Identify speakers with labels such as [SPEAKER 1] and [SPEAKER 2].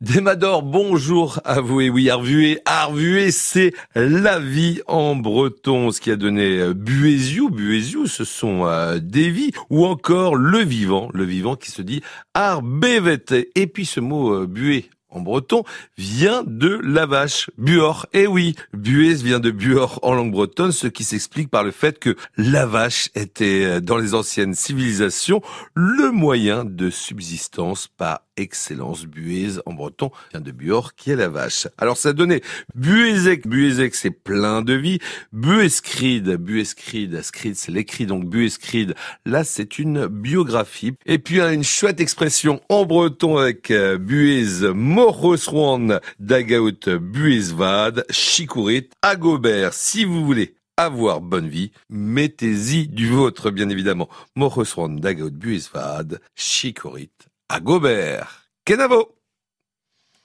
[SPEAKER 1] Demador, bonjour à vous. Et oui, Arvué, Arvué, c'est la vie en breton, ce qui a donné euh, Buéziou. Buéziou, ce sont euh, des vies, ou encore le vivant, le vivant qui se dit Arbévete. Et puis ce mot euh, bué en breton vient de la vache, buor. Eh oui, buez vient de buor en langue bretonne, ce qui s'explique par le fait que la vache était dans les anciennes civilisations le moyen de subsistance par excellence. Buez en breton vient de buor qui est la vache. Alors ça donnait buezek, buezek c'est plein de vie, buescride, buescride, scride c'est l'écrit donc buescride. Là c'est une biographie. Et puis une chouette expression en breton avec euh, buez Moroswan Dagaout Buezvad, Chikourit, Agobert. Si vous voulez avoir bonne vie, mettez-y du vôtre, bien évidemment. Moroswan Dagaout Buezvad, Chikourit, Agobert. Kenavo!